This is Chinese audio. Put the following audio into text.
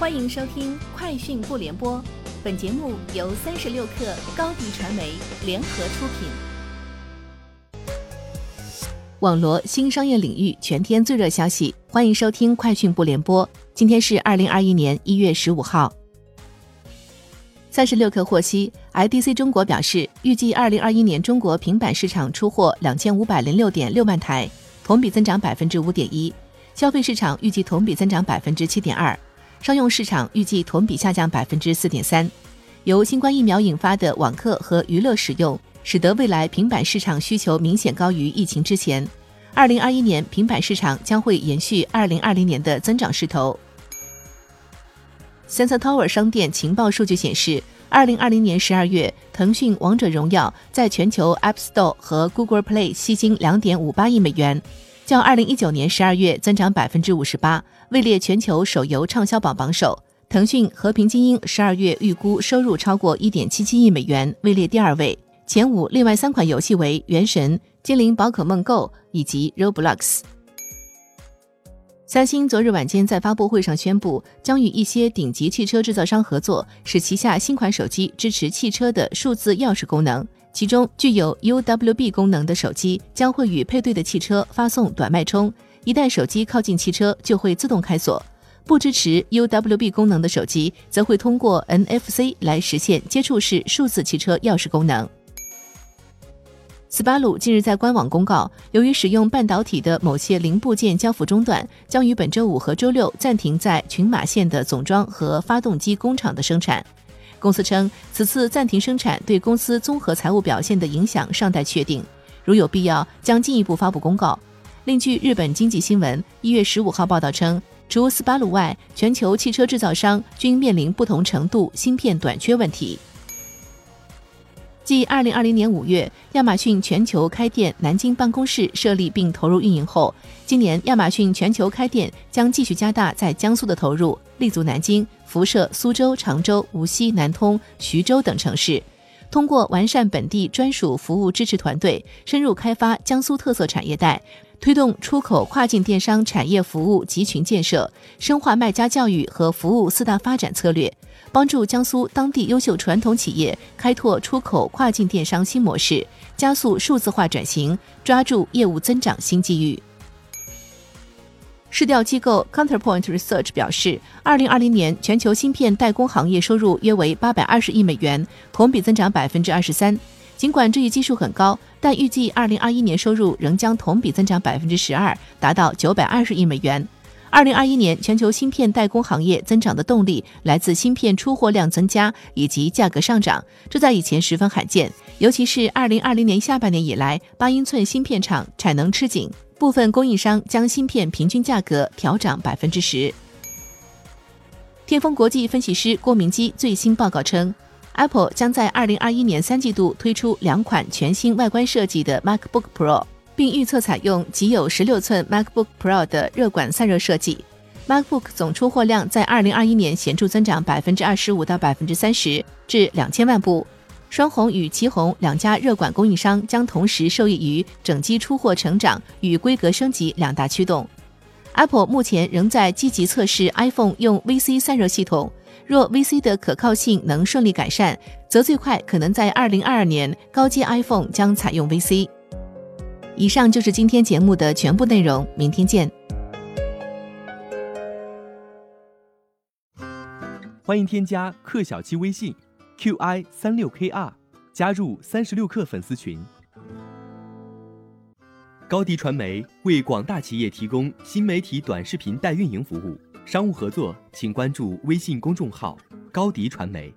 欢迎收听《快讯不联播》，本节目由三十六克高低传媒联合出品。网罗新商业领域全天最热消息，欢迎收听《快讯不联播》。今天是二零二一年一月十五号。三十六克获悉，IDC 中国表示，预计二零二一年中国平板市场出货两千五百零六点六万台，同比增长百分之五点一；消费市场预计同比增长百分之七点二。商用市场预计同比下降百分之四点三，由新冠疫苗引发的网课和娱乐使用，使得未来平板市场需求明显高于疫情之前。二零二一年平板市场将会延续二零二零年的增长势头。Sensor Tower 商店情报数据显示，二零二零年十二月，腾讯《王者荣耀》在全球 App Store 和 Google Play 吸金两点五八亿美元。较二零一九年十二月增长百分之五十八，位列全球手游畅销榜榜首。腾讯《和平精英》十二月预估收入超过一点七七亿美元，位列第二位。前五另外三款游戏为《原神》、《精灵宝可梦 Go》以及《Roblox》。三星昨日晚间在发布会上宣布，将与一些顶级汽车制造商合作，使旗下新款手机支持汽车的数字钥匙功能。其中具有 UWB 功能的手机将会与配对的汽车发送短脉冲，一旦手机靠近汽车就会自动开锁；不支持 UWB 功能的手机则会通过 NFC 来实现接触式数字汽车钥匙功能。斯巴鲁近日在官网公告，由于使用半导体的某些零部件交付中断，将于本周五和周六暂停在群马县的总装和发动机工厂的生产。公司称，此次暂停生产对公司综合财务表现的影响尚待确定，如有必要，将进一步发布公告。另据日本经济新闻一月十五号报道称，除斯巴鲁外，全球汽车制造商均面临不同程度芯片短缺问题。继二零二零年五月亚马逊全球开店南京办公室设立并投入运营后，今年亚马逊全球开店将继续加大在江苏的投入，立足南京、辐射苏州、常州、无锡、南通、徐州等城市，通过完善本地专属服务支持团队，深入开发江苏特色产业带。推动出口跨境电商产业服务集群建设，深化卖家教育和服务四大发展策略，帮助江苏当地优秀传统企业开拓出口跨境电商新模式，加速数字化转型，抓住业务增长新机遇。市调机构 Counterpoint Research 表示，二零二零年全球芯片代工行业收入约为八百二十亿美元，同比增长百分之二十三。尽管这一基数很高，但预计二零二一年收入仍将同比增长百分之十二，达到九百二十亿美元。二零二一年全球芯片代工行业增长的动力来自芯片出货量增加以及价格上涨，这在以前十分罕见。尤其是二零二零年下半年以来，八英寸芯片厂产能吃紧，部分供应商将芯片平均价格调涨百分之十。天风国际分析师郭明基最新报告称。Apple 将在二零二一年三季度推出两款全新外观设计的 MacBook Pro，并预测采用仅有十六寸 MacBook Pro 的热管散热设计。MacBook 总出货量在二零二一年显著增长百分之二十五到百分之三十，至两千万部。双红与奇宏两家热管供应商将同时受益于整机出货成长与规格升级两大驱动。Apple 目前仍在积极测试 iPhone 用 VC 散热系统。若 VC 的可靠性能顺利改善，则最快可能在二零二二年高阶 iPhone 将采用 VC。以上就是今天节目的全部内容，明天见。欢迎添加克小七微信 qi 三六 kr，加入三十六氪粉丝群。高迪传媒为广大企业提供新媒体短视频代运营服务。商务合作，请关注微信公众号“高迪传媒”。